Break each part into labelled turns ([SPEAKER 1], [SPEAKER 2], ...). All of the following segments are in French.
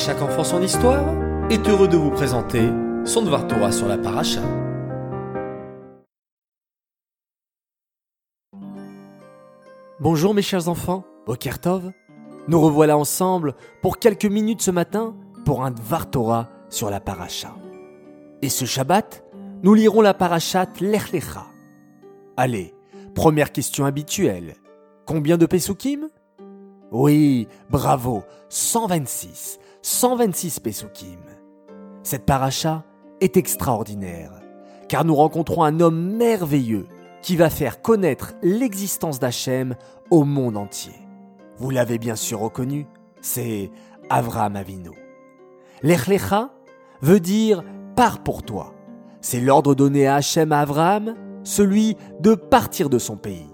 [SPEAKER 1] chaque enfant son histoire est heureux de vous présenter son Dvar Torah sur la paracha.
[SPEAKER 2] Bonjour mes chers enfants, Okertov. Nous revoilà ensemble pour quelques minutes ce matin pour un Dvar Torah sur la paracha. Et ce Shabbat, nous lirons la parachat Lech Lecha. Allez, première question habituelle. Combien de Pesukim? Oui, bravo, 126. 126 Pesukim. Cette paracha est extraordinaire, car nous rencontrons un homme merveilleux qui va faire connaître l'existence d'Hachem au monde entier. Vous l'avez bien sûr reconnu, c'est Avraham Avinu. L'Echlecha veut dire pars pour toi. C'est l'ordre donné à Hachem à celui de partir de son pays.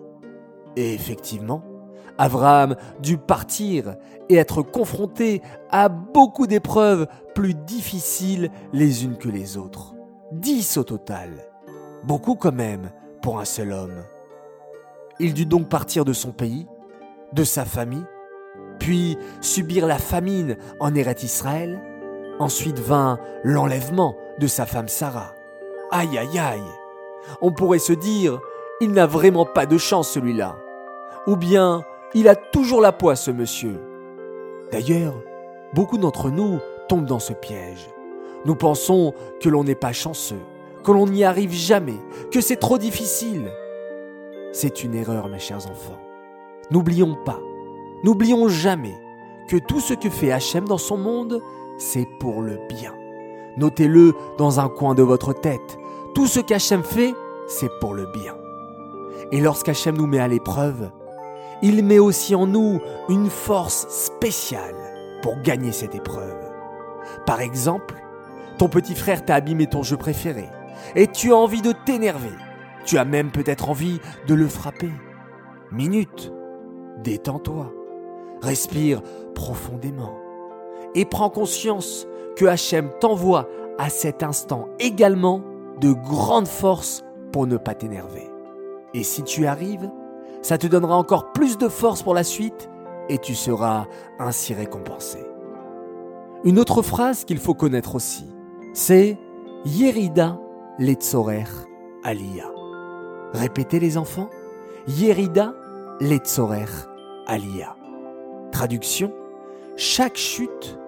[SPEAKER 2] Et effectivement, Abraham dut partir et être confronté à beaucoup d'épreuves plus difficiles les unes que les autres. Dix au total. Beaucoup quand même pour un seul homme. Il dut donc partir de son pays, de sa famille, puis subir la famine en Eret Israël. Ensuite vint l'enlèvement de sa femme Sarah. Aïe aïe aïe On pourrait se dire, il n'a vraiment pas de chance celui-là. Ou bien, il a toujours la poisse, ce monsieur. D'ailleurs, beaucoup d'entre nous tombent dans ce piège. Nous pensons que l'on n'est pas chanceux, que l'on n'y arrive jamais, que c'est trop difficile. C'est une erreur, mes chers enfants. N'oublions pas, n'oublions jamais que tout ce que fait Hachem dans son monde, c'est pour le bien. Notez-le dans un coin de votre tête. Tout ce qu'Hachem fait, c'est pour le bien. Et lorsqu'Hachem nous met à l'épreuve, il met aussi en nous une force spéciale pour gagner cette épreuve. Par exemple, ton petit frère t'a abîmé ton jeu préféré et tu as envie de t'énerver. Tu as même peut-être envie de le frapper. Minute, détends-toi, respire profondément et prends conscience que Hachem t'envoie à cet instant également de grandes forces pour ne pas t'énerver. Et si tu arrives, ça te donnera encore plus de force pour la suite et tu seras ainsi récompensé. Une autre phrase qu'il faut connaître aussi, c'est Yerida Letzorer Aliyah. Répétez les enfants, Yerida Letzorer Aliyah. Traduction, chaque chute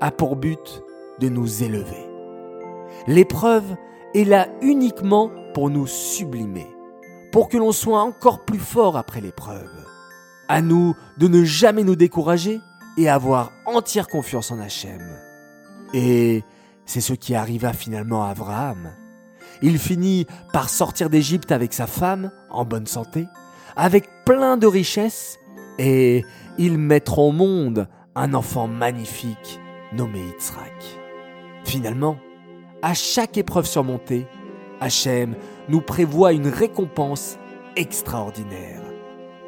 [SPEAKER 2] a pour but de nous élever. L'épreuve est là uniquement pour nous sublimer pour que l'on soit encore plus fort après l'épreuve. À nous de ne jamais nous décourager et avoir entière confiance en Hachem. Et c'est ce qui arriva finalement à Abraham. Il finit par sortir d'Égypte avec sa femme, en bonne santé, avec plein de richesses, et ils mettront au monde un enfant magnifique nommé Yitzhak. Finalement, à chaque épreuve surmontée, Hachem nous prévoit une récompense extraordinaire.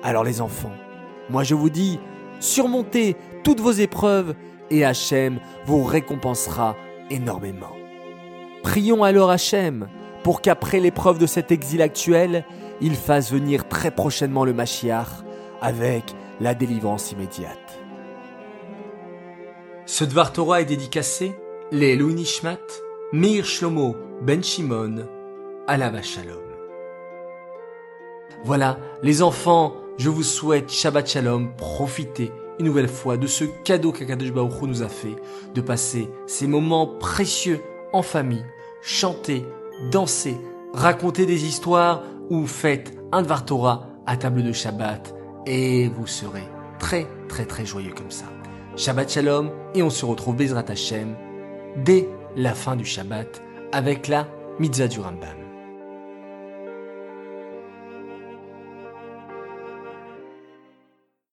[SPEAKER 2] Alors les enfants, moi je vous dis, surmontez toutes vos épreuves et Hachem vous récompensera énormément. Prions alors Hachem pour qu'après l'épreuve de cet exil actuel, il fasse venir très prochainement le Mashiach avec la délivrance immédiate.
[SPEAKER 1] Ce Dvar Torah est dédicacé les Nishmat, Meir Shlomo Ben Shimon, Voilà, les enfants, je vous souhaite Shabbat Shalom, profitez une nouvelle fois de ce cadeau qu'Akadosh Baruch nous a fait, de passer ces moments précieux en famille, chanter, danser, raconter des histoires ou faites un Dvar Torah à table de Shabbat et vous serez très très très joyeux comme ça. Shabbat Shalom et on se retrouve Bezrat Hashem dès la fin du Shabbat avec la Mitzvah du Rambam.